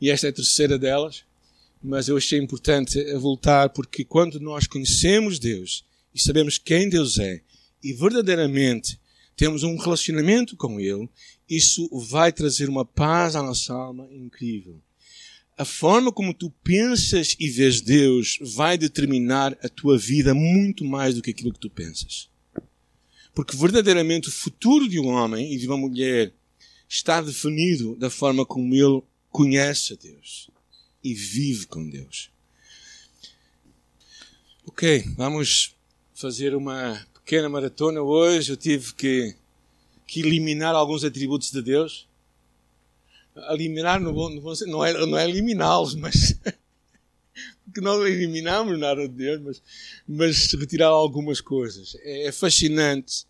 e esta é a terceira delas, mas eu achei importante voltar porque quando nós conhecemos Deus e sabemos quem Deus é e verdadeiramente temos um relacionamento com Ele, isso vai trazer uma paz à nossa alma incrível. A forma como tu pensas e vês Deus vai determinar a tua vida muito mais do que aquilo que tu pensas. Porque verdadeiramente o futuro de um homem e de uma mulher está definido da forma como ele conhece a Deus e vive com Deus. Ok, vamos fazer uma pequena maratona hoje. Eu tive que, que eliminar alguns atributos de Deus. Eliminar no bom, no bom não é, não é eliminá-los, mas que não eliminamos nada de Deus, mas, mas retirar algumas coisas. É, é fascinante.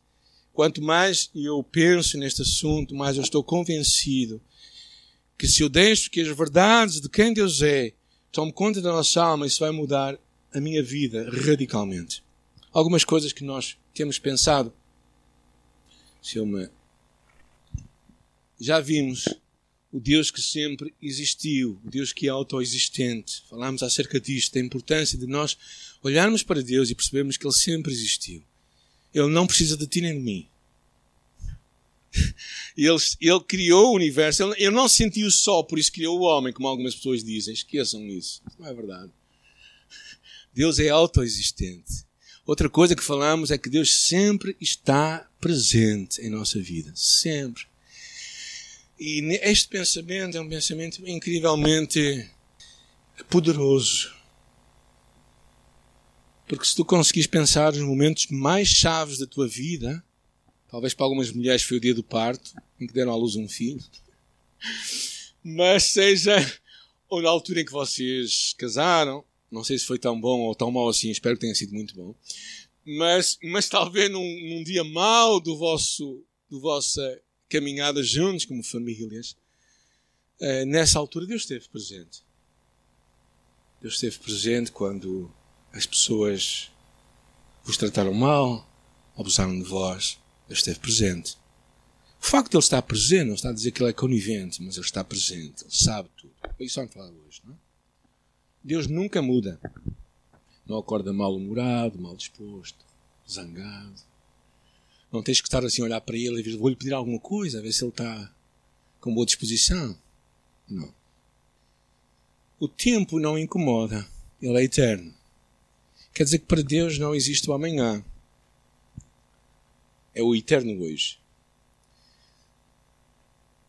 Quanto mais eu penso neste assunto, mais eu estou convencido que se eu deixo que as verdades de quem Deus é tomem conta da nossa alma, isso vai mudar a minha vida radicalmente. Algumas coisas que nós temos pensado. Se eu me... Já vimos o Deus que sempre existiu, o Deus que é autoexistente. Falámos acerca disto, da importância de nós olharmos para Deus e percebermos que Ele sempre existiu. Ele não precisa de ti nem de mim. Ele, ele criou o universo, ele, ele não se sentiu só, por isso criou o homem, como algumas pessoas dizem. Esqueçam isso. Não é verdade. Deus é autoexistente. Outra coisa que falamos é que Deus sempre está presente em nossa vida. Sempre. E este pensamento é um pensamento incrivelmente poderoso. Porque se tu conseguires pensar nos momentos mais chaves da tua vida, talvez para algumas mulheres foi o dia do parto, em que deram à luz um filho, mas seja ou na altura em que vocês casaram, não sei se foi tão bom ou tão mau assim, espero que tenha sido muito bom, mas, mas talvez num, num dia mau do vosso, do vossa caminhada juntos como famílias, uh, nessa altura Deus esteve presente. Deus esteve presente quando as pessoas vos trataram mal, abusaram de vós. Deus esteve presente. O facto de Ele estar presente não está a dizer que Ele é conivente, mas Ele está presente. Ele sabe tudo. É isso vamos falar hoje, não é? Deus nunca muda. Não acorda mal-humorado, mal disposto, zangado. Não tens que estar assim a olhar para ele e ver, vou-lhe pedir alguma coisa, a ver se ele está com boa disposição. Não. O tempo não incomoda. Ele é eterno. Quer dizer que para Deus não existe o amanhã. É o eterno hoje.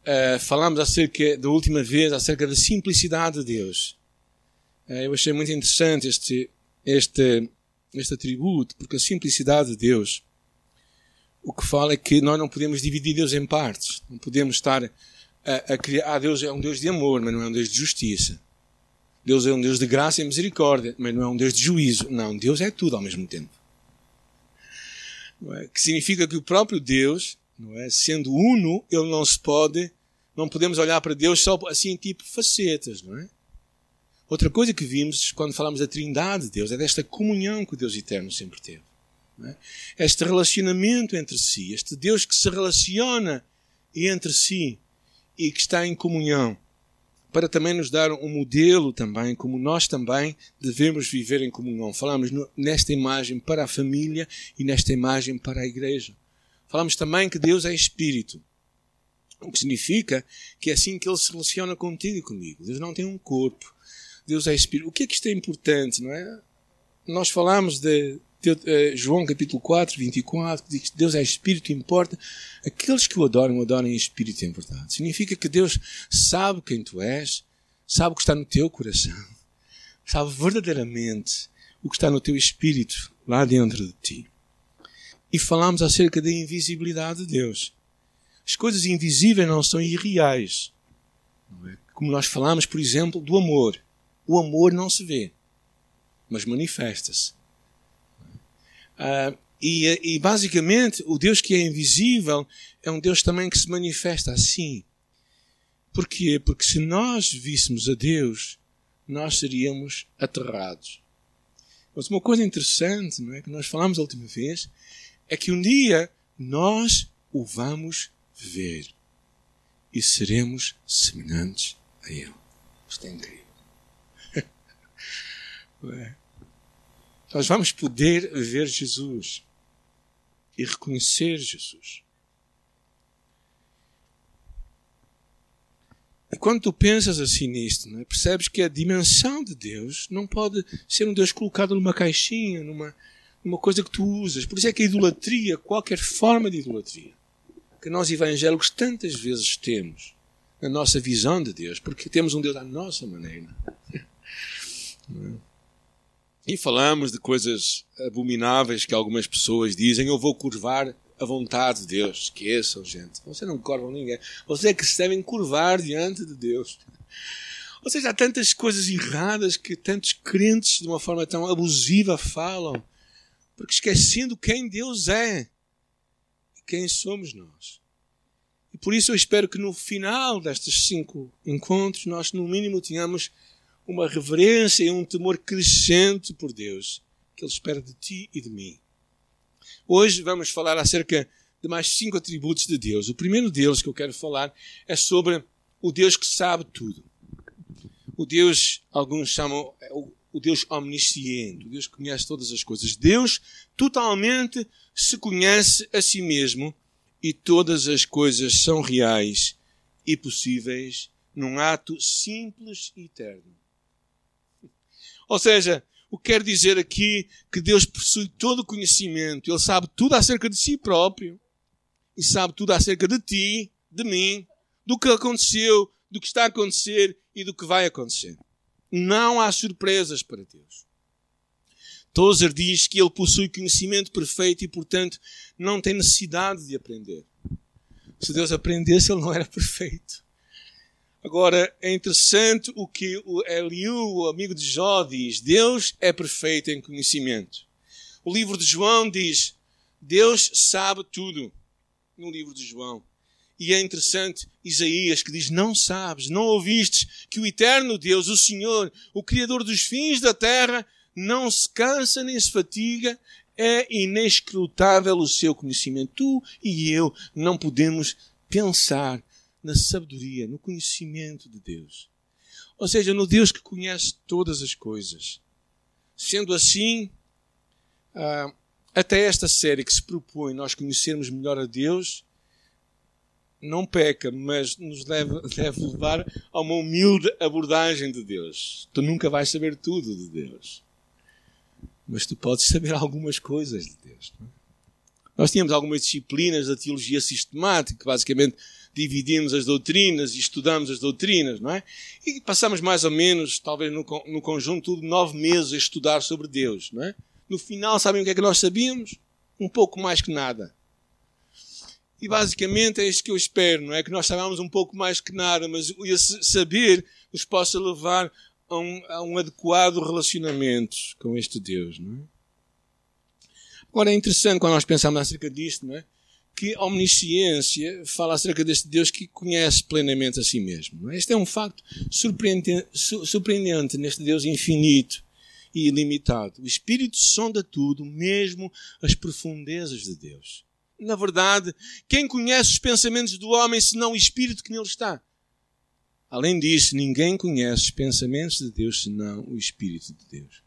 Uh, falámos acerca, da última vez, acerca da simplicidade de Deus. Uh, eu achei muito interessante este, este, este atributo, porque a simplicidade de Deus o que fala é que nós não podemos dividir Deus em partes. Não podemos estar a, a criar. Ah, Deus é um Deus de amor, mas não é um Deus de justiça. Deus é um Deus de graça e misericórdia, mas não é um Deus de juízo. Não, Deus é tudo ao mesmo tempo. É? Que significa que o próprio Deus, não é? sendo uno, ele não se pode, não podemos olhar para Deus só assim tipo facetas, não é? Outra coisa que vimos quando falamos da Trindade de Deus é desta comunhão que o Deus eterno sempre teve. É? Este relacionamento entre si, este Deus que se relaciona entre si e que está em comunhão, para também nos dar um modelo também, como nós também devemos viver em comunhão. Falamos nesta imagem para a família e nesta imagem para a igreja. Falamos também que Deus é Espírito. O que significa que é assim que Ele se relaciona contigo e comigo. Deus não tem um corpo. Deus é Espírito. O que é que isto é importante, não é? Nós falamos de, João capítulo 4, 24, que diz que Deus é Espírito e importa. Aqueles que o adoram, o adoram em Espírito e em verdade. Significa que Deus sabe quem tu és, sabe o que está no teu coração, sabe verdadeiramente o que está no teu espírito, lá dentro de ti. E falamos acerca da invisibilidade de Deus. As coisas invisíveis não são irreais. Não é? Como nós falamos, por exemplo, do amor. O amor não se vê, mas manifesta-se. Uh, e, e basicamente, o Deus que é invisível é um Deus também que se manifesta assim. Porquê? Porque se nós víssemos a Deus, nós seríamos aterrados. Mas uma coisa interessante, não é? Que nós falamos a última vez, é que um dia nós o vamos ver e seremos semelhantes a Ele. Isto é incrível. é? Nós vamos poder ver Jesus e reconhecer Jesus. E quando tu pensas assim nisto, é? percebes que a dimensão de Deus não pode ser um Deus colocado numa caixinha, numa, numa coisa que tu usas. Por isso é que a idolatria, qualquer forma de idolatria, que nós evangélicos tantas vezes temos na nossa visão de Deus, porque temos um Deus à nossa maneira. E falamos de coisas abomináveis que algumas pessoas dizem: Eu vou curvar a vontade de Deus. Esqueçam, gente. Vocês não curvam ninguém. Vocês é que se devem curvar diante de Deus. Ou seja, há tantas coisas erradas que tantos crentes, de uma forma tão abusiva, falam, porque esquecendo quem Deus é e quem somos nós. E por isso eu espero que no final destes cinco encontros nós, no mínimo, tenhamos uma reverência e um temor crescente por Deus, que Ele espera de ti e de mim. Hoje vamos falar acerca de mais cinco atributos de Deus. O primeiro deles que eu quero falar é sobre o Deus que sabe tudo. O Deus, alguns chamam é o Deus omnisciente, o Deus que conhece todas as coisas. Deus totalmente se conhece a si mesmo e todas as coisas são reais e possíveis num ato simples e eterno. Ou seja, o que quer dizer aqui que Deus possui todo o conhecimento, Ele sabe tudo acerca de si próprio e sabe tudo acerca de ti, de mim, do que aconteceu, do que está a acontecer e do que vai acontecer. Não há surpresas para Deus. Tozer diz que ele possui conhecimento perfeito e, portanto, não tem necessidade de aprender. Se Deus aprendesse, ele não era perfeito. Agora, é interessante o que o Eliú, o amigo de Jó, diz. Deus é perfeito em conhecimento. O livro de João diz, Deus sabe tudo. No livro de João. E é interessante Isaías que diz: Não sabes, não ouvistes que o eterno Deus, o Senhor, o Criador dos fins da terra, não se cansa nem se fatiga, é inescrutável o seu conhecimento. Tu e eu não podemos pensar na sabedoria, no conhecimento de Deus. Ou seja, no Deus que conhece todas as coisas. Sendo assim, ah, até esta série que se propõe nós conhecermos melhor a Deus, não peca, mas nos deve, deve levar a uma humilde abordagem de Deus. Tu nunca vais saber tudo de Deus mas tu podes saber algumas coisas de Deus. É? Nós tínhamos algumas disciplinas da teologia sistemática, que basicamente dividimos as doutrinas e estudamos as doutrinas, não é? E passamos mais ou menos, talvez no, no conjunto, nove meses a estudar sobre Deus, não é? No final, sabem o que é que nós sabíamos? Um pouco mais que nada. E basicamente é isso que eu espero, não é? Que nós saibamos um pouco mais que nada, mas esse saber nos possa levar a um, a um adequado relacionamento com este Deus. Não é? Agora é interessante quando nós pensamos acerca disto, não é? Que a omnisciência fala acerca deste Deus que conhece plenamente a si mesmo. É? Este é um facto surpreendente, surpreendente neste Deus infinito e ilimitado. O Espírito sonda tudo, mesmo as profundezas de Deus. Na verdade, quem conhece os pensamentos do homem senão o Espírito que nele está? Além disso, ninguém conhece os pensamentos de Deus senão o Espírito de Deus.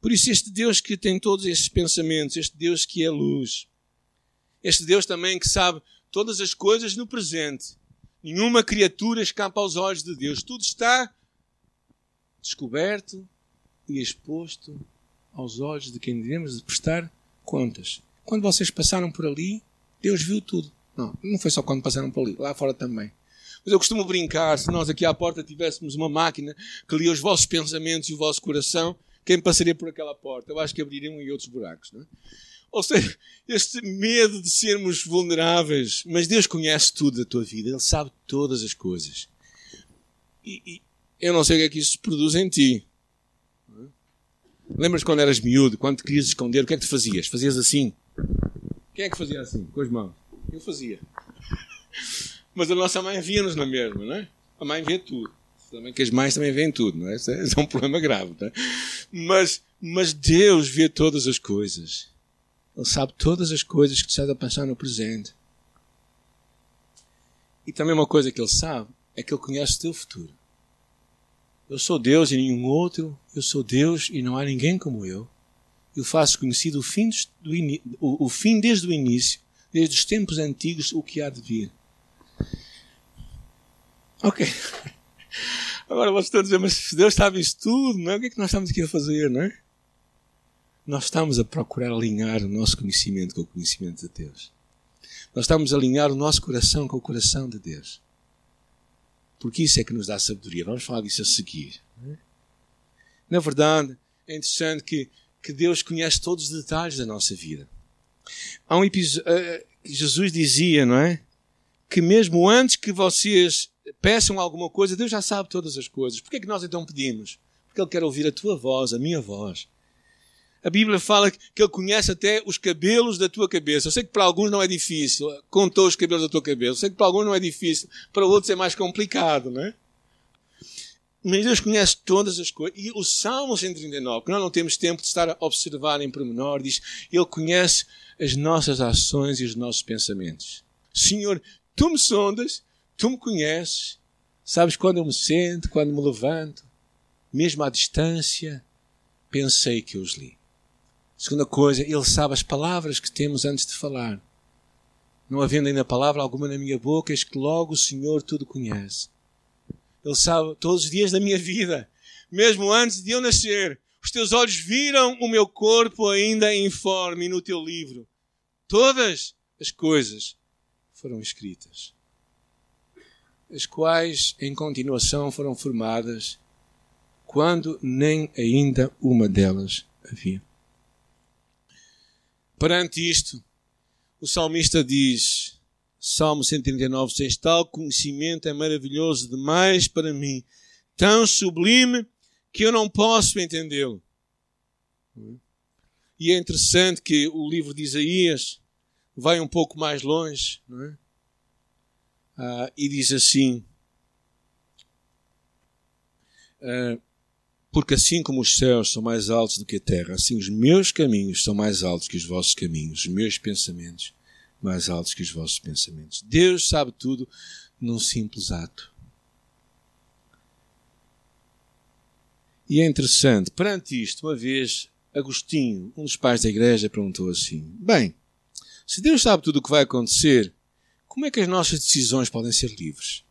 Por isso, este Deus que tem todos estes pensamentos, este Deus que é luz, este Deus também que sabe todas as coisas no presente, nenhuma criatura escapa aos olhos de Deus, tudo está descoberto e exposto aos olhos de quem devemos prestar contas. Quando vocês passaram por ali, Deus viu tudo. Não, não foi só quando passaram por ali, lá fora também. Mas eu costumo brincar, se nós aqui à porta tivéssemos uma máquina que lia os vossos pensamentos e o vosso coração, quem passaria por aquela porta? Eu acho que abririam e outros buracos. Não é? Ou seja, este medo de sermos vulneráveis. Mas Deus conhece tudo da tua vida. Ele sabe todas as coisas. E, e eu não sei o que é que isso produz em ti. Lembras quando eras miúdo, quando te querias esconder, o que é que tu fazias? Fazias assim? Quem é que fazia assim, com as mãos? Eu fazia. Mas a nossa mãe via-nos na mesma, não é? A mãe vê tudo. Também que as mães também veem tudo, não é? Isso é, é um problema grave, não é? Mas, mas Deus vê todas as coisas. Ele sabe todas as coisas que estás a passar no presente. E também uma coisa que Ele sabe é que Ele conhece o teu futuro. Eu sou Deus e nenhum outro, eu sou Deus e não há ninguém como eu. Eu faço conhecido o fim, do, o, fim desde o início, desde os tempos antigos, o que há de vir. Ok. Agora vocês estão a dizer, mas Deus sabe isso tudo, não é? o que é que nós estamos aqui a fazer, não é? Nós estamos a procurar alinhar o nosso conhecimento com o conhecimento de Deus. Nós estamos a alinhar o nosso coração com o coração de Deus. Porque isso é que nos dá sabedoria. Vamos falar disso a seguir. Na verdade, é interessante que, que Deus conhece todos os detalhes da nossa vida. Há um episódio uh, Jesus dizia, não é? Que mesmo antes que vocês peçam alguma coisa, Deus já sabe todas as coisas. Por que é que nós então pedimos? Porque Ele quer ouvir a tua voz, a minha voz. A Bíblia fala que Ele conhece até os cabelos da tua cabeça. Eu sei que para alguns não é difícil. Contou os cabelos da tua cabeça. Eu sei que para alguns não é difícil. Para outros é mais complicado, não é? Mas Deus conhece todas as coisas. E o Salmo 139, que nós não temos tempo de estar a observar em pormenor, diz: Ele conhece as nossas ações e os nossos pensamentos. Senhor, tu me sondas, tu me conheces, sabes quando eu me sento, quando me levanto, mesmo à distância, pensei que os li. Segunda coisa, ele sabe as palavras que temos antes de falar. Não havendo ainda palavra alguma na minha boca, eis que logo o Senhor tudo conhece. Ele sabe todos os dias da minha vida, mesmo antes de eu nascer. Os teus olhos viram o meu corpo ainda informe no teu livro. Todas as coisas foram escritas, as quais em continuação foram formadas, quando nem ainda uma delas havia. Perante isto, o salmista diz, Salmo 139, 6, tal conhecimento é maravilhoso demais para mim, tão sublime que eu não posso entendê-lo. E é interessante que o livro de Isaías vai um pouco mais longe, não é? Ah, e diz assim: ah, porque assim como os céus são mais altos do que a terra, assim os meus caminhos são mais altos que os vossos caminhos, os meus pensamentos mais altos que os vossos pensamentos. Deus sabe tudo num simples ato. E é interessante, perante isto, uma vez, Agostinho, um dos pais da igreja, perguntou assim: Bem, se Deus sabe tudo o que vai acontecer, como é que as nossas decisões podem ser livres?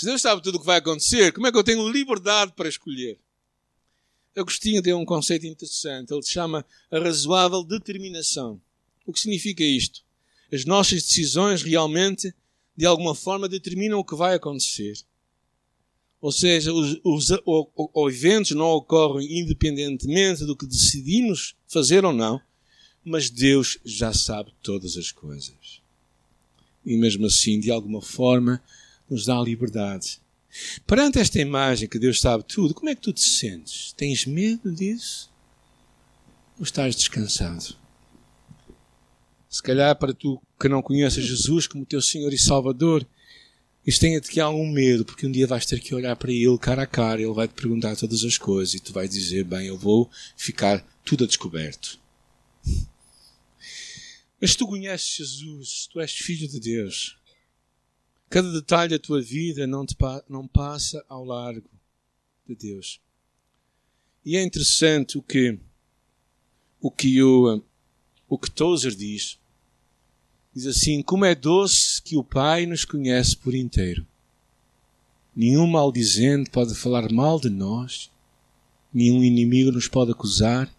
Se Deus sabe tudo o que vai acontecer, como é que eu tenho liberdade para escolher? Agostinho tem um conceito interessante. Ele chama a razoável determinação. O que significa isto? As nossas decisões realmente, de alguma forma, determinam o que vai acontecer. Ou seja, os, os, os eventos não ocorrem independentemente do que decidimos fazer ou não, mas Deus já sabe todas as coisas. E mesmo assim, de alguma forma, nos dá liberdade. Perante esta imagem que Deus sabe tudo, como é que tu te sentes? Tens medo disso? Ou estás descansado? Se calhar para tu que não conheces Jesus como teu Senhor e Salvador, isto tenha-te que algum medo, porque um dia vais ter que olhar para Ele cara a cara, Ele vai te perguntar todas as coisas e tu vais dizer, bem, eu vou ficar tudo a descoberto. Mas tu conheces Jesus, tu és filho de Deus, Cada detalhe da tua vida não, te, não passa ao largo de Deus. E é interessante o que o que o, o que Tozer diz. Diz assim: Como é doce que o Pai nos conhece por inteiro. Nenhum maldizente pode falar mal de nós, nenhum inimigo nos pode acusar,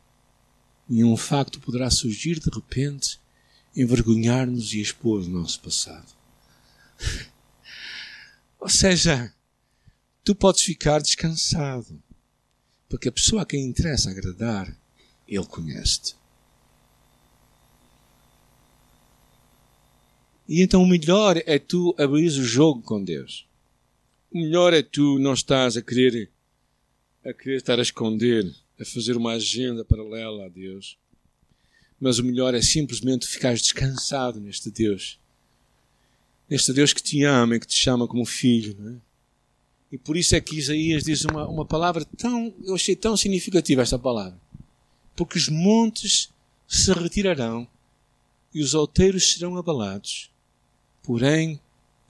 nenhum facto poderá surgir de repente, envergonhar-nos e expor o nosso passado. Ou seja, tu podes ficar descansado, porque a pessoa a quem interessa agradar, ele conhece-te. E então o melhor é tu abrir o jogo com Deus. O melhor é tu não estás a querer a querer estar a esconder, a fazer uma agenda paralela a Deus. Mas o melhor é simplesmente ficares descansado neste Deus neste Deus que te ama e que te chama como filho. Não é? E por isso é que Isaías diz uma, uma palavra tão, eu achei tão significativa esta palavra. Porque os montes se retirarão e os outeiros serão abalados, porém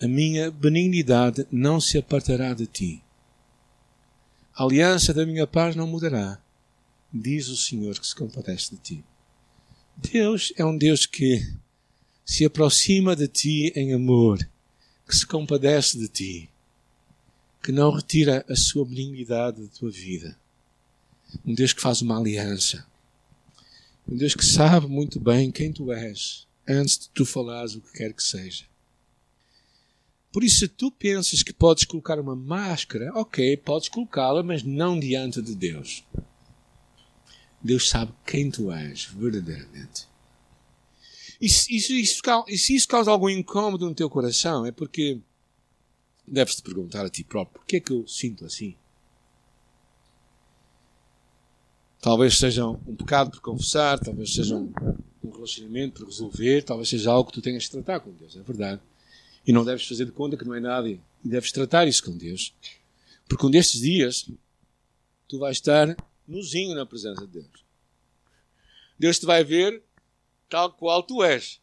a minha benignidade não se apartará de ti. A aliança da minha paz não mudará, diz o Senhor que se compadece de ti. Deus é um Deus que se aproxima de ti em amor, que se compadece de ti, que não retira a sua benignidade da tua vida. Um Deus que faz uma aliança. Um Deus que sabe muito bem quem tu és antes de tu falares o que quer que seja. Por isso, se tu pensas que podes colocar uma máscara, ok, podes colocá-la, mas não diante de Deus. Deus sabe quem tu és, verdadeiramente. E se isso, isso, se isso causa algum incômodo no teu coração, é porque deves te perguntar a ti próprio: por que é que eu sinto assim? Talvez seja um pecado por confessar, talvez seja um, um relacionamento por resolver, talvez seja algo que tu tenhas de tratar com Deus, é verdade. E não deves fazer de conta que não é nada e deves tratar isso com Deus. Porque um destes dias tu vais estar nozinho na presença de Deus. Deus te vai ver tal qual tu és.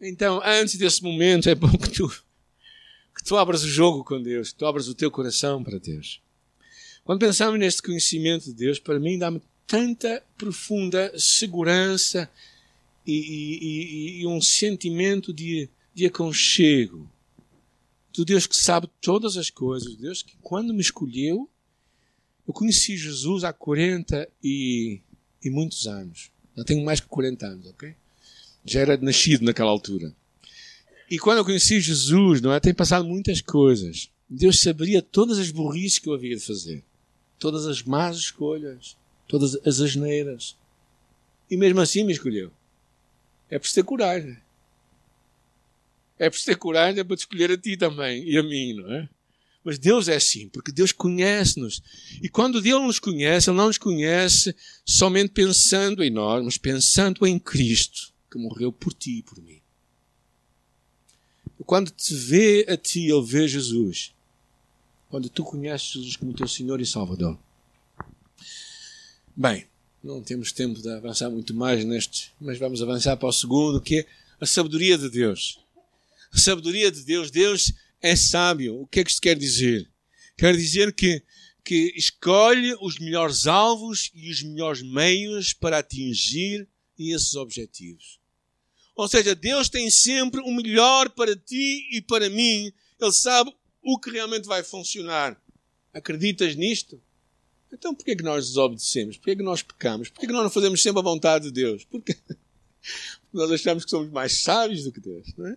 Então, antes desse momento, é bom que tu, que tu abras o jogo com Deus, que tu abras o teu coração para Deus. Quando pensamos neste conhecimento de Deus, para mim dá-me tanta profunda segurança e, e, e, um sentimento de, de aconchego. Do Deus que sabe todas as coisas, Deus que quando me escolheu, eu conheci Jesus há 40 e, e muitos anos. Já tenho mais que 40 anos, ok? Já era nascido naquela altura. E quando eu conheci Jesus, não é? Tem passado muitas coisas. Deus saberia todas as burrices que eu havia de fazer. Todas as más escolhas. Todas as asneiras. E mesmo assim me escolheu. É preciso ter coragem. É preciso ter coragem para te escolher a ti também. E a mim, não é? Mas Deus é assim, porque Deus conhece-nos. E quando Deus nos conhece, Ele não nos conhece somente pensando em nós, mas pensando em Cristo, que morreu por ti e por mim. Quando te vê a ti, Ele vê Jesus. Quando tu conheces Jesus como teu Senhor e Salvador. Bem, não temos tempo de avançar muito mais neste, mas vamos avançar para o segundo, que é a sabedoria de Deus. A sabedoria de Deus. Deus é sábio. O que é que isto quer dizer? Quer dizer que, que escolhe os melhores alvos e os melhores meios para atingir esses objetivos. Ou seja, Deus tem sempre o melhor para ti e para mim. Ele sabe o que realmente vai funcionar. Acreditas nisto? Então por que nós desobedecemos? Por que nós pecamos? Por que nós não fazemos sempre a vontade de Deus? Porque nós achamos que somos mais sábios do que Deus, não é?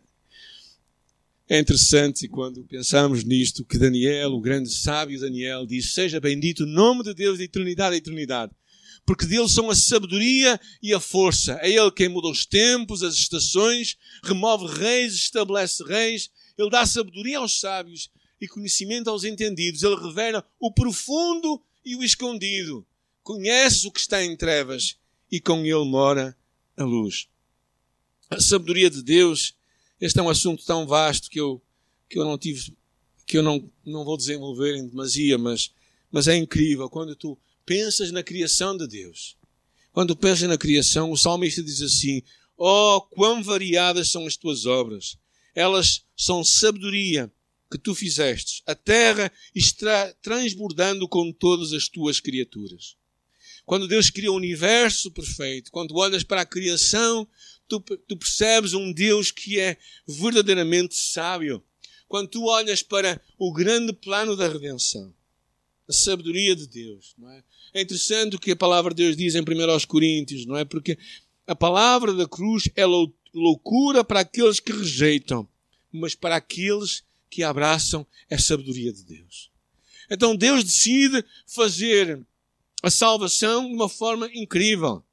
É interessante quando pensamos nisto que Daniel, o grande sábio Daniel, diz: Seja bendito o nome de Deus de eternidade a eternidade. Porque dele são a sabedoria e a força. É ele quem muda os tempos, as estações, remove reis, estabelece reis. Ele dá sabedoria aos sábios e conhecimento aos entendidos. Ele revela o profundo e o escondido. Conhece o que está em trevas e com ele mora a luz. A sabedoria de Deus este é um assunto tão vasto que eu, que eu não tive, que eu não, não vou desenvolver em demasia, mas, mas é incrível. Quando tu pensas na criação de Deus, quando pensas na criação, o salmista diz assim: Oh, quão variadas são as tuas obras! Elas são sabedoria que tu fizestes, a terra está transbordando com todas as tuas criaturas. Quando Deus cria o universo perfeito, quando olhas para a criação, tu, tu percebes um Deus que é verdadeiramente sábio. Quando tu olhas para o grande plano da redenção, a sabedoria de Deus, não é? É interessante o que a palavra de Deus diz em 1 Coríntios, não é? Porque a palavra da cruz é loucura para aqueles que rejeitam, mas para aqueles que abraçam é a sabedoria de Deus. Então Deus decide fazer a salvação de uma forma incrível.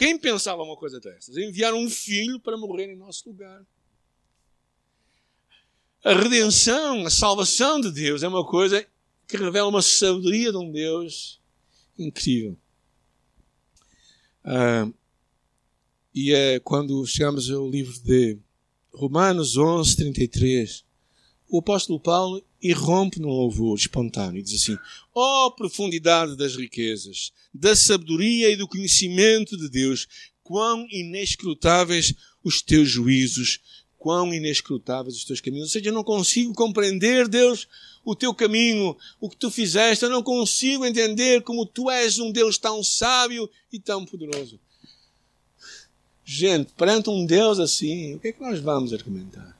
Quem pensava uma coisa dessas? Enviar um filho para morrer em nosso lugar. A redenção, a salvação de Deus é uma coisa que revela uma sabedoria de um Deus incrível. Ah, e é quando chegamos ao livro de Romanos 11, 33, o apóstolo Paulo irrompe num louvor espontâneo e diz assim: Ó oh, profundidade das riquezas, da sabedoria e do conhecimento de Deus, quão inescrutáveis os teus juízos, quão inescrutáveis os teus caminhos. Ou seja, eu não consigo compreender, Deus, o teu caminho, o que tu fizeste. Eu não consigo entender como tu és um Deus tão sábio e tão poderoso. Gente, perante um Deus assim, o que é que nós vamos argumentar?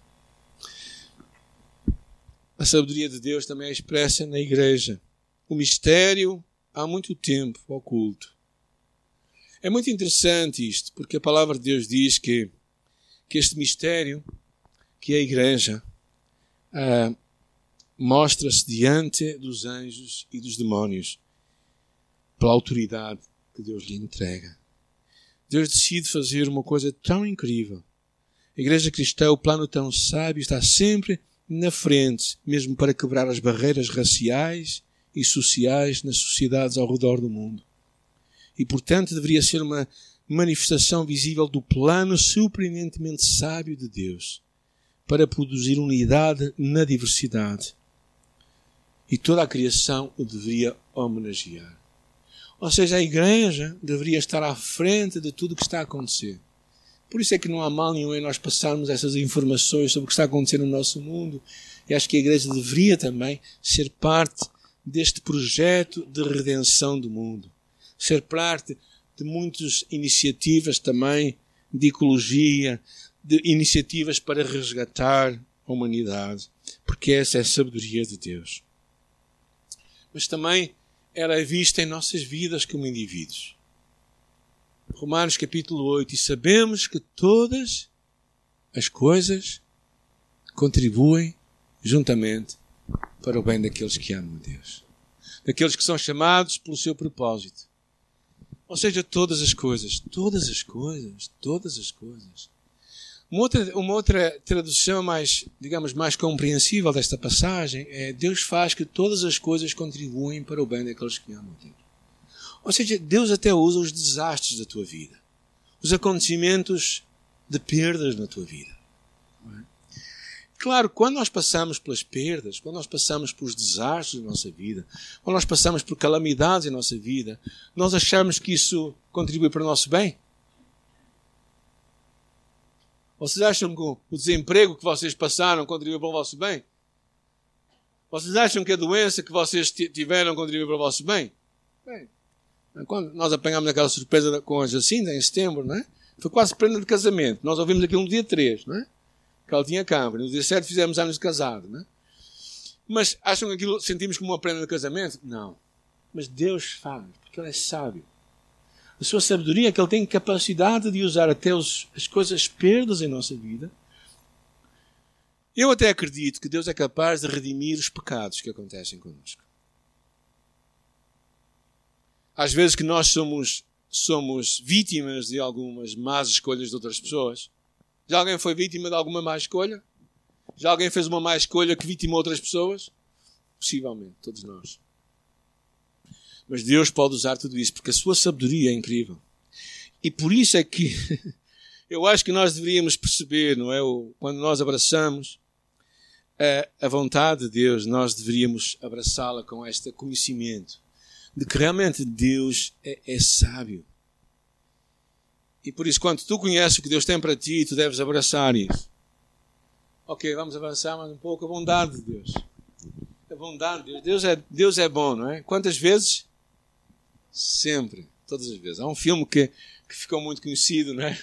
A sabedoria de Deus também é expressa na igreja. O mistério há muito tempo oculto. É muito interessante isto, porque a palavra de Deus diz que, que este mistério, que é a igreja, uh, mostra-se diante dos anjos e dos demónios pela autoridade que Deus lhe entrega. Deus decide fazer uma coisa tão incrível. A igreja cristã, o plano tão sábio, está sempre na frente, mesmo para quebrar as barreiras raciais e sociais nas sociedades ao redor do mundo. E, portanto, deveria ser uma manifestação visível do plano surpreendentemente sábio de Deus para produzir unidade na diversidade e toda a criação o deveria homenagear. Ou seja, a igreja deveria estar à frente de tudo o que está a acontecer. Por isso é que não há mal nenhum em nós passarmos essas informações sobre o que está a acontecer no nosso mundo. E acho que a igreja deveria também ser parte deste projeto de redenção do mundo. Ser parte de muitas iniciativas também de ecologia, de iniciativas para resgatar a humanidade. Porque essa é a sabedoria de Deus mas também ela é vista em nossas vidas como indivíduos. Romanos capítulo 8, e sabemos que todas as coisas contribuem juntamente para o bem daqueles que amam a Deus, daqueles que são chamados pelo seu propósito. Ou seja, todas as coisas, todas as coisas, todas as coisas uma outra, uma outra tradução mais, digamos, mais compreensível desta passagem é Deus faz que todas as coisas contribuem para o bem daqueles que amam Deus. Ou seja, Deus até usa os desastres da tua vida, os acontecimentos de perdas na tua vida. Claro, quando nós passamos pelas perdas, quando nós passamos pelos desastres da nossa vida, quando nós passamos por calamidades em nossa vida, nós achamos que isso contribui para o nosso bem? Vocês acham que o desemprego que vocês passaram contribuiu para o vosso bem? Vocês acham que a doença que vocês tiveram contribuiu para o vosso bem? Bem, quando nós apanhámos aquela surpresa com a Jacinta em setembro, não é? Foi quase prenda de casamento. Nós ouvimos aquilo no dia 3, não é? Que ela tinha câmara. No dia 7 fizemos anos de casado, é? Mas acham que aquilo sentimos como uma prenda de casamento? Não. Mas Deus faz, porque Ele é sábio a sua sabedoria, que Ele tem capacidade de usar até os, as coisas perdas em nossa vida. Eu até acredito que Deus é capaz de redimir os pecados que acontecem connosco. Às vezes que nós somos, somos vítimas de algumas más escolhas de outras pessoas. Já alguém foi vítima de alguma má escolha? Já alguém fez uma má escolha que vitimou outras pessoas? Possivelmente, todos nós. Mas Deus pode usar tudo isso porque a sua sabedoria é incrível. E por isso é que eu acho que nós deveríamos perceber, não é? Quando nós abraçamos a, a vontade de Deus, nós deveríamos abraçá-la com este conhecimento de que realmente Deus é, é sábio. E por isso, quando tu conheces o que Deus tem para ti, tu deves abraçar isso. Ok, vamos avançar mais um pouco. A bondade de Deus. A bondade de Deus. Deus é, Deus é bom, não é? Quantas vezes Sempre, todas as vezes. Há um filme que, que ficou muito conhecido, né?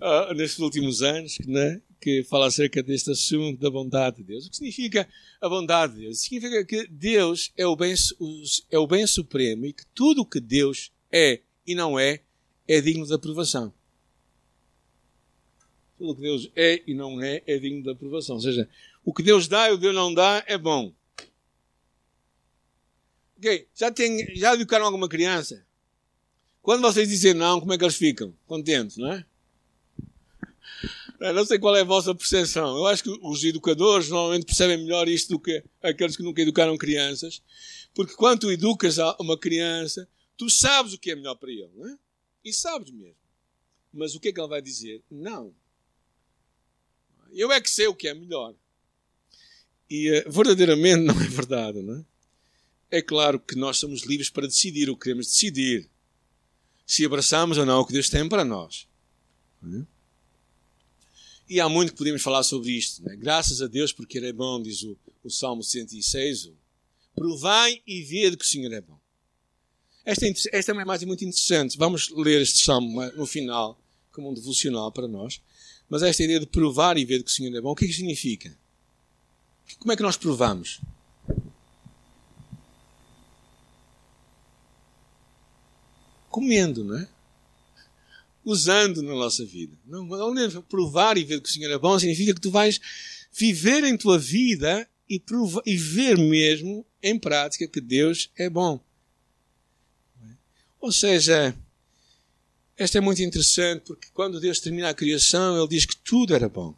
uh, nestes últimos anos, né? Que fala acerca deste assunto da bondade de Deus. O que significa a bondade de Deus? Significa que Deus é o bem, é o bem supremo e que tudo o que Deus é e não é, é digno de aprovação. Tudo o que Deus é e não é, é digno de aprovação. Ou seja, o que Deus dá e o que Deus não dá é bom. Ok, já, tem, já educaram alguma criança? Quando vocês dizem não, como é que eles ficam? Contentes, não é? Não sei qual é a vossa percepção. Eu acho que os educadores normalmente percebem melhor isto do que aqueles que nunca educaram crianças. Porque quando tu educas uma criança, tu sabes o que é melhor para ele, não é? E sabes mesmo. Mas o que é que ele vai dizer? Não. Eu é que sei o que é melhor. E uh, verdadeiramente não é verdade, não é? é claro que nós somos livres para decidir o que queremos decidir. Se abraçamos ou não o que Deus tem para nós. E há muito que podemos falar sobre isto. Né? Graças a Deus, porque Ele é bom, diz o, o Salmo 106. Provai e vede que o Senhor é bom. Esta, é esta é uma imagem muito interessante. Vamos ler este salmo no final, como um devocional para nós. Mas esta ideia de provar e ver que o Senhor é bom, o que é que significa? Como é que nós provamos? Comendo, não é? Usando na nossa vida. Não, não provar e ver que o Senhor é bom significa que tu vais viver em tua vida e, provar, e ver mesmo em prática que Deus é bom. Ou seja, esta é muito interessante porque quando Deus termina a criação, Ele diz que tudo era bom.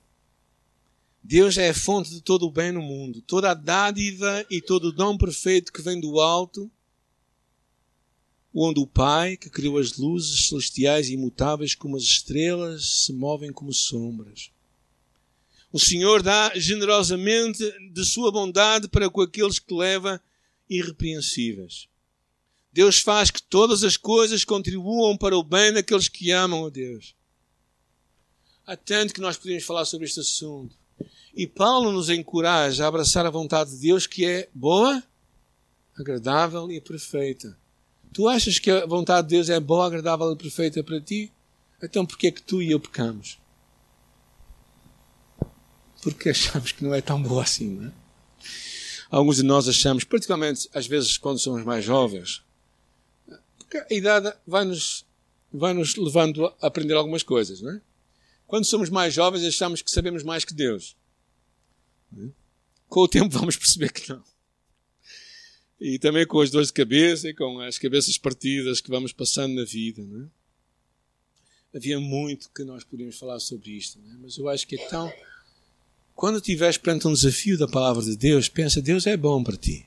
Deus é a fonte de todo o bem no mundo, toda a dádiva e todo o dom perfeito que vem do alto, onde o Pai, que criou as luzes celestiais imutáveis como as estrelas, se movem como sombras. O Senhor dá generosamente de sua bondade para com aqueles que leva irrepreensíveis. Deus faz que todas as coisas contribuam para o bem daqueles que amam a Deus. Há tanto que nós podemos falar sobre este assunto. E Paulo nos encoraja a abraçar a vontade de Deus que é boa, agradável e perfeita. Tu achas que a vontade de Deus é boa, agradável e perfeita para ti? Então porquê é que tu e eu pecamos? Porque achamos que não é tão boa assim, não é? Alguns de nós achamos, particularmente às vezes quando somos mais jovens, porque a idade vai-nos vai -nos levando a aprender algumas coisas, não é? Quando somos mais jovens, achamos que sabemos mais que Deus. É? Com o tempo, vamos perceber que não. E também com as dores de cabeça e com as cabeças partidas que vamos passando na vida, não é? Havia muito que nós podíamos falar sobre isto, é? mas eu acho que então, quando estiveres perante um desafio da palavra de Deus, pensa: Deus é bom para ti.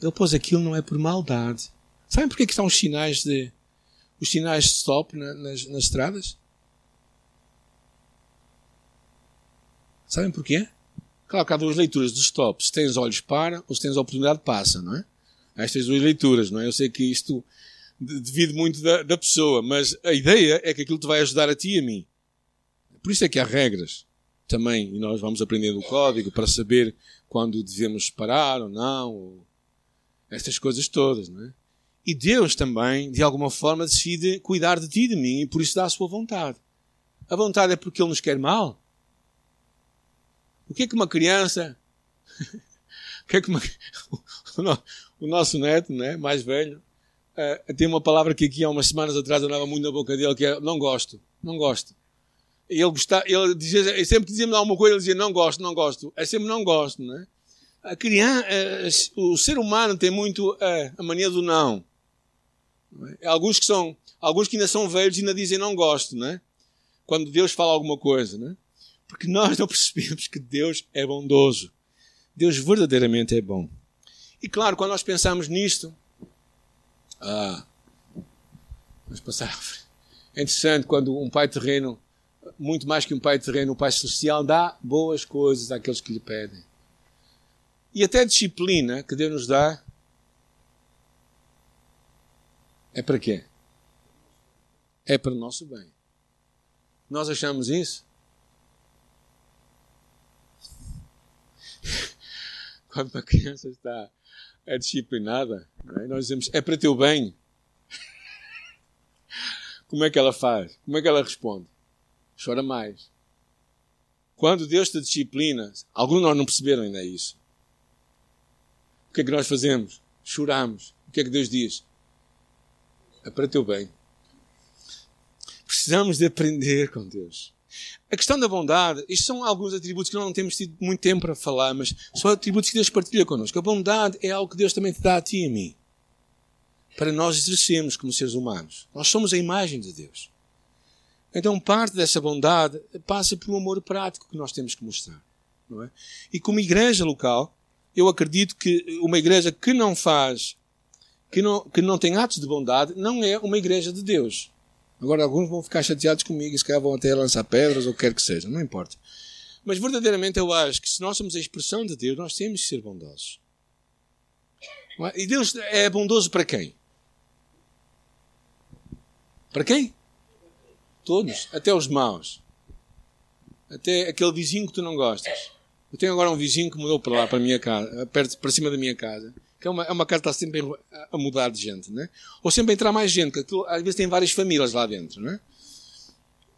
Ele pôs aquilo não é por maldade Sabem porque é que estão os sinais de os sinais de stop na, nas, nas estradas? Sabem porquê? Claro que há duas leituras de stop. Se tens olhos para ou se tens oportunidade passa, não é? Estas duas leituras, não é? Eu sei que isto divide muito da, da pessoa, mas a ideia é que aquilo te vai ajudar a ti e a mim. Por isso é que há regras também, e nós vamos aprendendo o código para saber quando devemos parar ou não, ou estas coisas todas, não é? E Deus também, de alguma forma, decide cuidar de ti e de mim e por isso dá a sua vontade. A vontade é porque Ele nos quer mal? O que que uma criança. o que que uma... o nosso neto, né, mais velho, uh, tem uma palavra que aqui há umas semanas atrás andava muito na boca dele, que é não gosto, não gosto. E ele, gostava, ele, dizia, ele sempre dizia-me alguma coisa, ele dizia não gosto, não gosto. É sempre não gosto, né? A criança, uh, o ser humano tem muito uh, a mania do não. É? Alguns que são, alguns que ainda são velhos ainda dizem não gosto, não é? Quando Deus fala alguma coisa, não é? Porque nós não percebemos que Deus é bondoso. Deus verdadeiramente é bom. E claro, quando nós pensamos nisto, ah, vamos passar. É interessante quando um pai terreno, muito mais que um pai terreno, um pai celestial, dá boas coisas àqueles que lhe pedem. E até a disciplina que Deus nos dá É para quê? É para o nosso bem. Nós achamos isso? Quando uma criança está é disciplinada, é? nós dizemos é para teu bem. Como é que ela faz? Como é que ela responde? Chora mais. Quando Deus te disciplina, alguns de nós não perceberam ainda isso. O que é que nós fazemos? Choramos. O que é que Deus diz? é para teu bem. Precisamos de aprender com Deus. A questão da bondade, isto são alguns atributos que não temos tido muito tempo para falar, mas são atributos que Deus partilha connosco. A bondade é algo que Deus também te dá a ti e a mim. Para nós exercermos como seres humanos. Nós somos a imagem de Deus. Então parte dessa bondade passa por um amor prático que nós temos que mostrar. Não é? E como igreja local, eu acredito que uma igreja que não faz que não, que não tem atos de bondade não é uma igreja de Deus. Agora, alguns vão ficar chateados comigo e se calhar vão até lançar pedras ou quer que seja, não importa. Mas verdadeiramente eu acho que se nós somos a expressão de Deus, nós temos que ser bondosos. É? E Deus é bondoso para quem? Para quem? Todos, até os maus. Até aquele vizinho que tu não gostas. Eu tenho agora um vizinho que mudou para lá, para minha casa, perto, para cima da minha casa. Que é uma, é uma casa que está sempre a mudar de gente, né? Ou sempre a entrar mais gente, que aquilo, às vezes tem várias famílias lá dentro, né?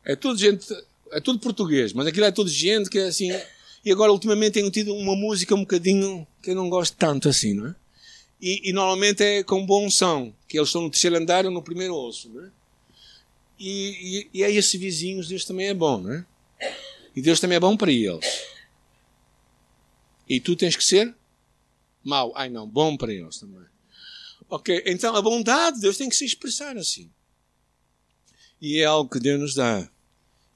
É tudo gente, é tudo português, mas aquilo é tudo gente que é assim. E agora ultimamente tenho tido uma música um bocadinho que eu não gosto tanto assim, não é? E, e normalmente é com bom som, que eles estão no terceiro andar ou no primeiro osso, não é? E, e, e a esses vizinhos Deus também é bom, não é? E Deus também é bom para eles. E tu tens que ser mau. Ai não, bom para eles também. Ok, então a bondade de Deus tem que se expressar assim. E é algo que Deus nos dá.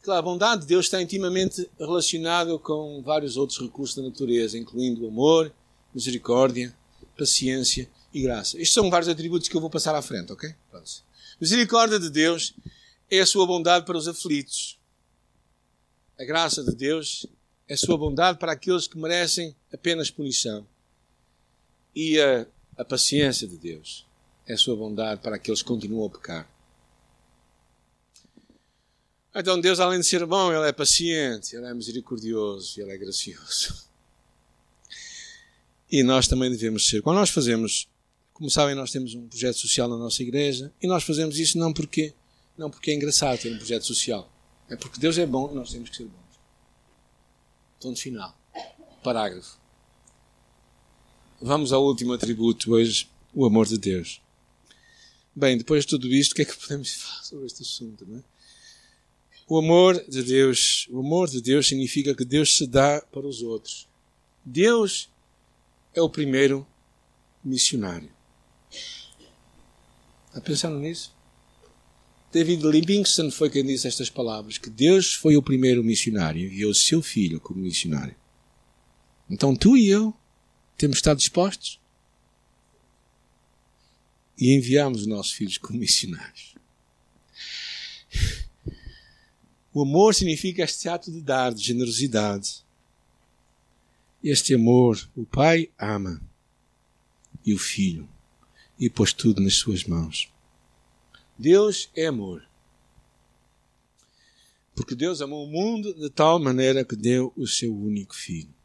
Claro, a bondade de Deus está intimamente relacionada com vários outros recursos da natureza, incluindo o amor, misericórdia, paciência e graça. Estes são vários atributos que eu vou passar à frente, ok? Pronto. Misericórdia de Deus é a sua bondade para os aflitos. A graça de Deus é a sua bondade para aqueles que merecem apenas punição. E a, a paciência de Deus é a sua bondade para aqueles que continuam a pecar. Então Deus, além de ser bom, Ele é paciente, Ele é misericordioso, Ele é gracioso. E nós também devemos ser. Quando nós fazemos, como sabem, nós temos um projeto social na nossa igreja e nós fazemos isso não porque, não porque é engraçado ter um projeto social. É porque Deus é bom e nós temos que ser bons. Ponto final. Parágrafo. Vamos ao último atributo hoje, o amor de Deus. Bem, depois de tudo isto, o que é que podemos falar sobre este assunto, não é? O amor de Deus, o amor de Deus significa que Deus se dá para os outros. Deus é o primeiro missionário. Está pensando nisso? David Livingstone foi quem disse estas palavras: que Deus foi o primeiro missionário e o seu filho como missionário. Então tu e eu temos estado dispostos e enviamos os nossos filhos como missionários. O amor significa este ato de dar, de generosidade. Este amor, o Pai ama e o Filho e pôs tudo nas suas mãos. Deus é amor. Porque Deus amou o mundo de tal maneira que deu o seu único filho.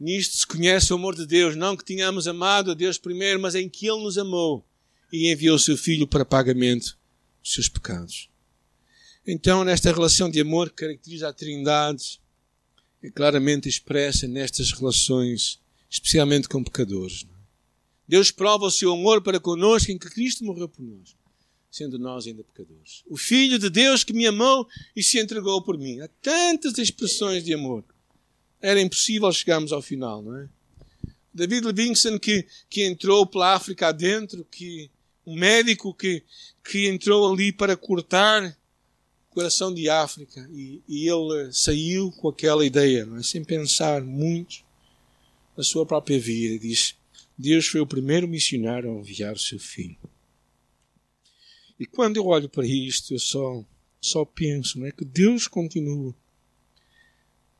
Nisto se conhece o amor de Deus, não que tínhamos amado a Deus primeiro, mas em que Ele nos amou e enviou o seu Filho para pagamento dos seus pecados. Então, nesta relação de amor que caracteriza a Trindade, é claramente expressa nestas relações, especialmente com pecadores. Deus prova o seu amor para conosco em que Cristo morreu por nós, sendo nós ainda pecadores. O Filho de Deus que me amou e se entregou por mim. Há tantas expressões de amor. Era impossível chegarmos ao final, não é? David Livingstone que, que entrou pela África adentro, que um médico que, que entrou ali para cortar o coração de África e, e ele saiu com aquela ideia, não é? sem pensar muito na sua própria vida. Diz: Deus foi o primeiro missionário a enviar o seu filho. E quando eu olho para isto, eu só, só penso é que Deus continua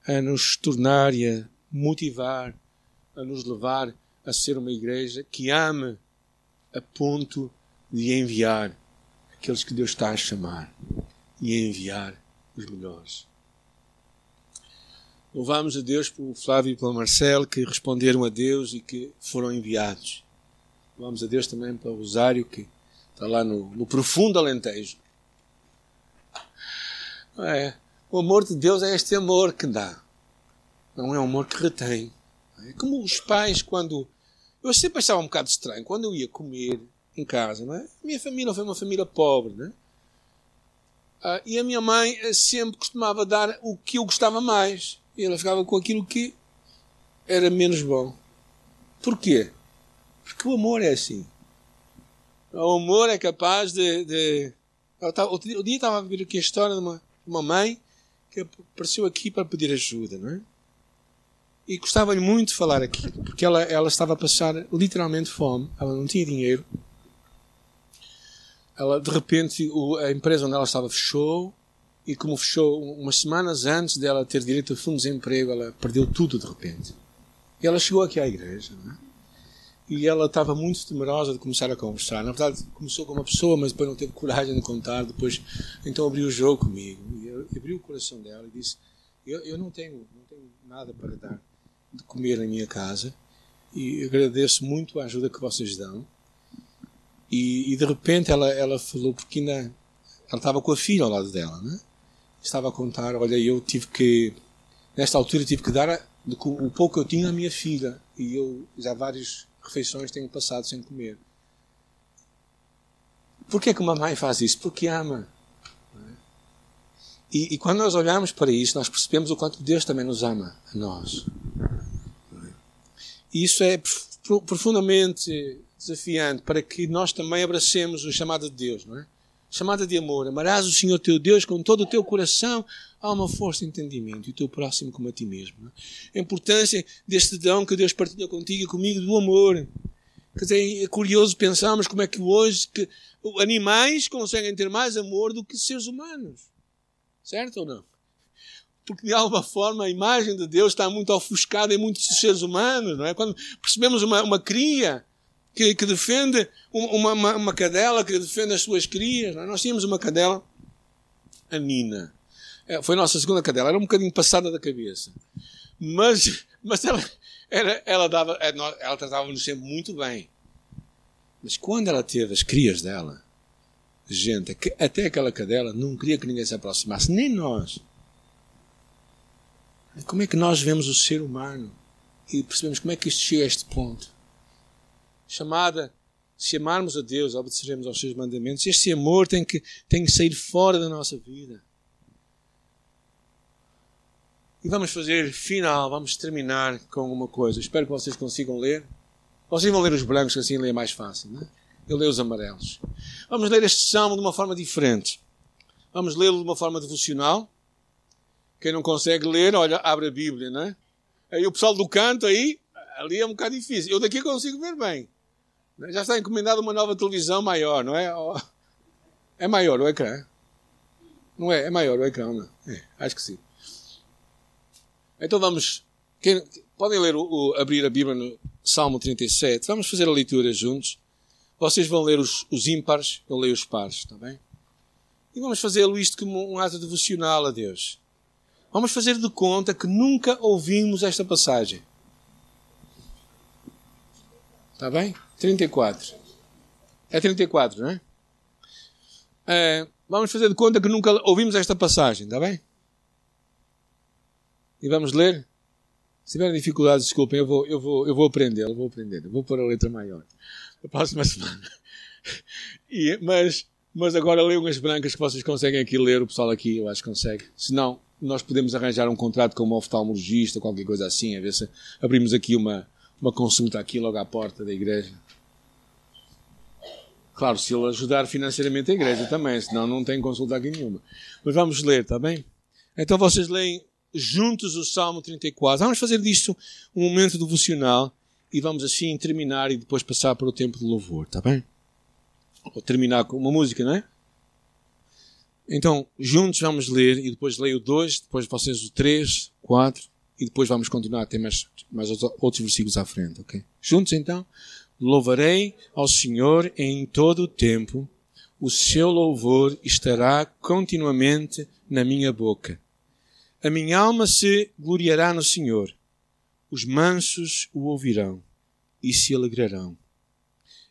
a nos tornar e a motivar, a nos levar a ser uma igreja que ame a ponto de enviar aqueles que Deus está a chamar e a enviar os melhores. Louvamos a Deus pelo Flávio e pelo Marcelo que responderam a Deus e que foram enviados. Louvamos a Deus também pelo Rosário que está lá no, no profundo Alentejo. É, o amor de Deus é este amor que dá. Não é um amor que retém. É como os pais quando... Eu sempre achava um bocado estranho. Quando eu ia comer em casa, não é? A minha família foi uma família pobre, não é? Ah, e a minha mãe sempre costumava dar o que eu gostava mais. E ela ficava com aquilo que era menos bom. Porquê? Porque o amor é assim. O amor é capaz de. de... O dia estava a ver aqui a história de uma, uma mãe que apareceu aqui para pedir ajuda, não é? E gostava-lhe muito de falar aqui, porque ela, ela estava a passar literalmente fome, ela não tinha dinheiro. Ela, de repente, a empresa onde ela estava fechou, e como fechou umas semanas antes dela ter direito a fundo de desemprego, ela perdeu tudo de repente. E ela chegou aqui à igreja, é? E ela estava muito temerosa de começar a conversar. Na verdade, começou com uma pessoa, mas depois não teve coragem de contar. Depois, então abriu o jogo comigo abriu o coração dela e disse: eu, eu não tenho, não tenho nada para dar de comer na minha casa e agradeço muito a ajuda que vocês dão. E, e de repente ela, ela falou porque ainda ela estava com a filha ao lado dela, né? Estava a contar: olha, eu tive que nesta altura tive que dar o pouco que eu tinha à minha filha e eu já várias refeições tenho passado sem comer. Por que, que uma mãe faz isso? Porque ama. E, e, quando nós olhamos para isso, nós percebemos o quanto Deus também nos ama a nós. E isso é profundamente desafiante para que nós também abracemos o chamado de Deus, não é? Chamada de amor. Amarás o Senhor teu Deus com todo o teu coração, alma, força e entendimento, e o teu próximo como a ti mesmo. A importância deste dom que Deus partilha contigo e comigo do amor. Dizer, é curioso pensarmos como é que hoje que animais conseguem ter mais amor do que seres humanos. Certo ou não? Porque de alguma forma a imagem de Deus está muito ofuscada em muitos seres humanos, não é? Quando percebemos uma, uma cria que, que defende uma, uma, uma, cadela que defende as suas crias. É? Nós tínhamos uma cadela, a Nina. É, foi a nossa segunda cadela, era um bocadinho passada da cabeça. Mas, mas ela, ela, dava, é, ela tratava-nos sempre muito bem. Mas quando ela teve as crias dela, gente, até aquela cadela não queria que ninguém se aproximasse, nem nós. Como é que nós vemos o ser humano e percebemos como é que isto chega a este ponto? Chamada, se amarmos a Deus, obedeceremos aos seus mandamentos. Este amor tem que, tem que sair fora da nossa vida. E vamos fazer final, vamos terminar com uma coisa. Espero que vocês consigam ler. Vocês vão ler os brancos, que assim lê mais fácil. Né? Eu leio os amarelos. Vamos ler este salmo de uma forma diferente. Vamos lê-lo de uma forma devocional. Quem não consegue ler, olha, abre a Bíblia, não é? Aí o pessoal do canto aí, ali é um bocado difícil. Eu daqui consigo ver bem. Já está encomendada uma nova televisão maior, não é? É maior o ecrã? Não é? É maior o ecrã, não? É, acho que sim. Então vamos. Quem, podem ler o, o, abrir a Bíblia no Salmo 37. Vamos fazer a leitura juntos. Vocês vão ler os, os ímpares, eu leio os pares, está bem? E vamos fazê-lo isto como um ato devocional a Deus. Vamos fazer de conta que nunca ouvimos esta passagem. Está bem? 34. É 34, não é? é? Vamos fazer de conta que nunca ouvimos esta passagem, está bem? E vamos ler? Se tiverem dificuldades, desculpem, eu vou, eu vou, eu vou aprender, eu vou aprender, eu vou pôr a letra maior. Na próxima semana. E, mas, mas agora leiam as brancas que vocês conseguem aqui ler, o pessoal aqui eu acho que consegue. Se não, nós podemos arranjar um contrato com um oftalmologista qualquer coisa assim, a ver se abrimos aqui uma, uma consulta aqui logo à porta da igreja. Claro, se ele ajudar financeiramente a igreja também, senão não tem consulta aqui nenhuma. Mas vamos ler, está bem? Então vocês leem juntos o Salmo 34. Vamos fazer disto um momento devocional e vamos assim terminar e depois passar para o tempo de louvor, está bem? Ou terminar com uma música, não é? Então, juntos vamos ler e depois leio o 2, depois vocês o 3, 4 e depois vamos continuar a ter mais, mais outros versículos à frente, ok? Juntos então. Louvarei ao Senhor em todo o tempo, o seu louvor estará continuamente na minha boca. A minha alma se gloriará no Senhor. Os mansos o ouvirão e se alegrarão.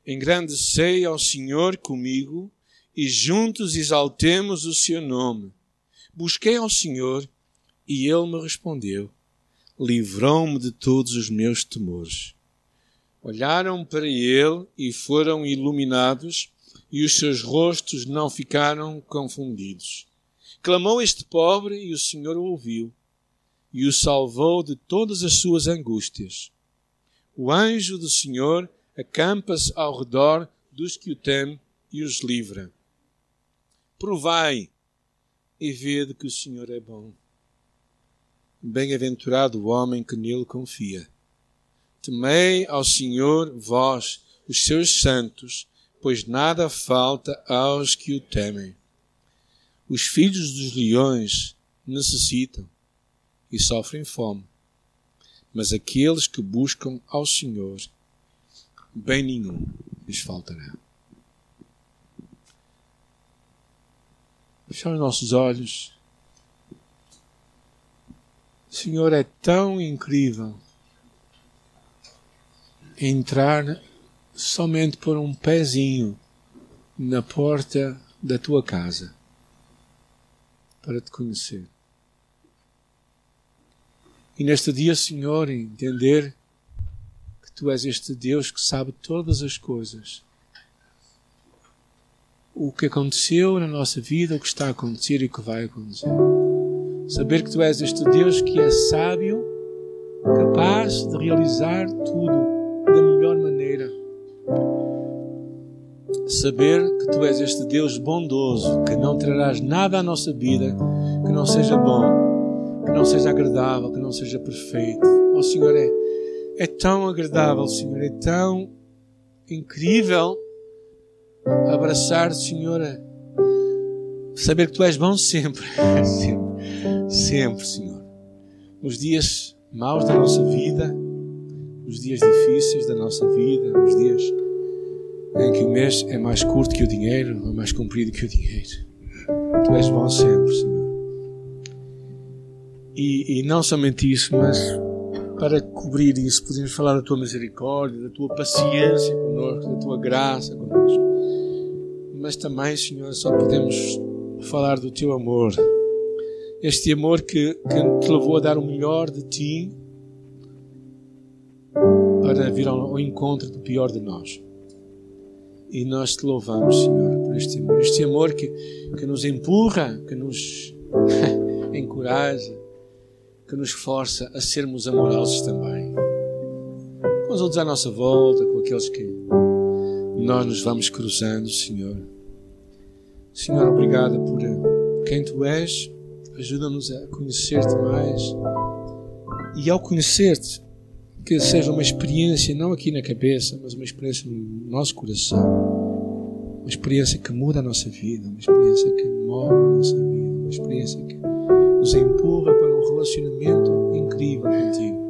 Engrandecei ao Senhor comigo e juntos exaltemos o seu nome. Busquei ao Senhor e ele me respondeu. Livrou-me de todos os meus temores. Olharam para ele e foram iluminados, e os seus rostos não ficaram confundidos. Clamou este pobre e o Senhor o ouviu, e o salvou de todas as suas angústias. O anjo do Senhor acampa-se ao redor dos que o temem e os livra. Provai e vede que o Senhor é bom. Bem-aventurado o homem que nele confia. Temei ao Senhor vós, os seus santos, pois nada falta aos que o temem. Os filhos dos leões necessitam e sofrem fome, mas aqueles que buscam ao Senhor bem nenhum lhes faltará. Fechar os nossos olhos. Senhor é tão incrível entrar somente por um pezinho na porta da tua casa para te conhecer. E neste dia, Senhor, entender que tu és este Deus que sabe todas as coisas. O que aconteceu na nossa vida, o que está a acontecer e o que vai acontecer. Saber que tu és este Deus que é sábio, capaz de realizar tudo da melhor maneira. Saber que tu és este Deus bondoso, que não trarás nada à nossa vida que não seja bom que não seja agradável, que não seja perfeito. Oh Senhor, é, é tão agradável, Senhor, é tão incrível abraçar, Senhor, saber que Tu és bom sempre, sempre, Senhor. Nos dias maus da nossa vida, nos dias difíceis da nossa vida, nos dias em que o mês é mais curto que o dinheiro, é mais comprido que o dinheiro. Tu és bom sempre, Senhor. E, e não somente isso, mas para cobrir isso, podemos falar da tua misericórdia, da tua paciência conosco, da tua graça conosco. Mas também, Senhor, só podemos falar do teu amor. Este amor que, que te levou a dar o melhor de ti para vir ao, ao encontro do pior de nós. E nós te louvamos, Senhor, por este amor. Este amor que, que nos empurra, que nos encoraja, que nos força a sermos amorosos também. Com os outros à nossa volta, com aqueles que nós nos vamos cruzando, Senhor. Senhor, obrigado por quem Tu és. Ajuda-nos a conhecer-te mais. E ao conhecer-te, que seja uma experiência, não aqui na cabeça, mas uma experiência no nosso coração. Uma experiência que muda a nossa vida, uma experiência que move a nossa vida, uma experiência que nos empurra para um relacionamento incrível contigo.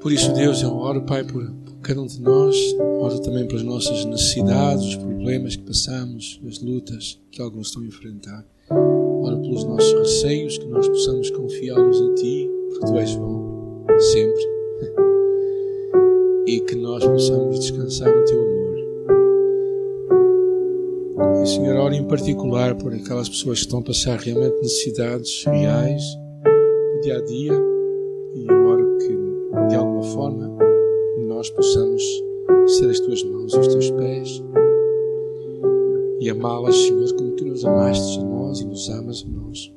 Por isso, Deus, eu oro, Pai, por, cada um de nós, oro também pelas nossas necessidades, os problemas que passamos, as lutas que alguns estão a enfrentar. Oro pelos nossos receios, que nós possamos confiá-los a Ti, porque Tu és bom, sempre. E que nós possamos descansar no Teu amor. E, Senhor, oro em particular por aquelas pessoas que estão a passar realmente necessidades reais do dia a dia. E eu oro que, de alguma forma, nós possamos ser as tuas mãos e os teus pés e amá-las, Senhor, como tu nos amaste a e nos amas a nós.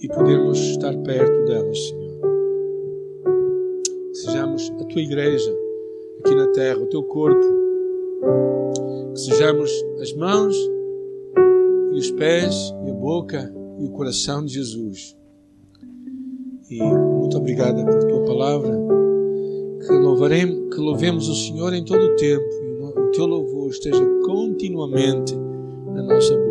E podermos estar perto delas, Senhor. Que sejamos a tua igreja aqui na terra, o teu corpo que sejamos as mãos e os pés e a boca e o coração de Jesus. E muito obrigada por tua palavra. Que, louvaremos, que louvemos o Senhor em todo o tempo e o teu louvor esteja continuamente na nossa boca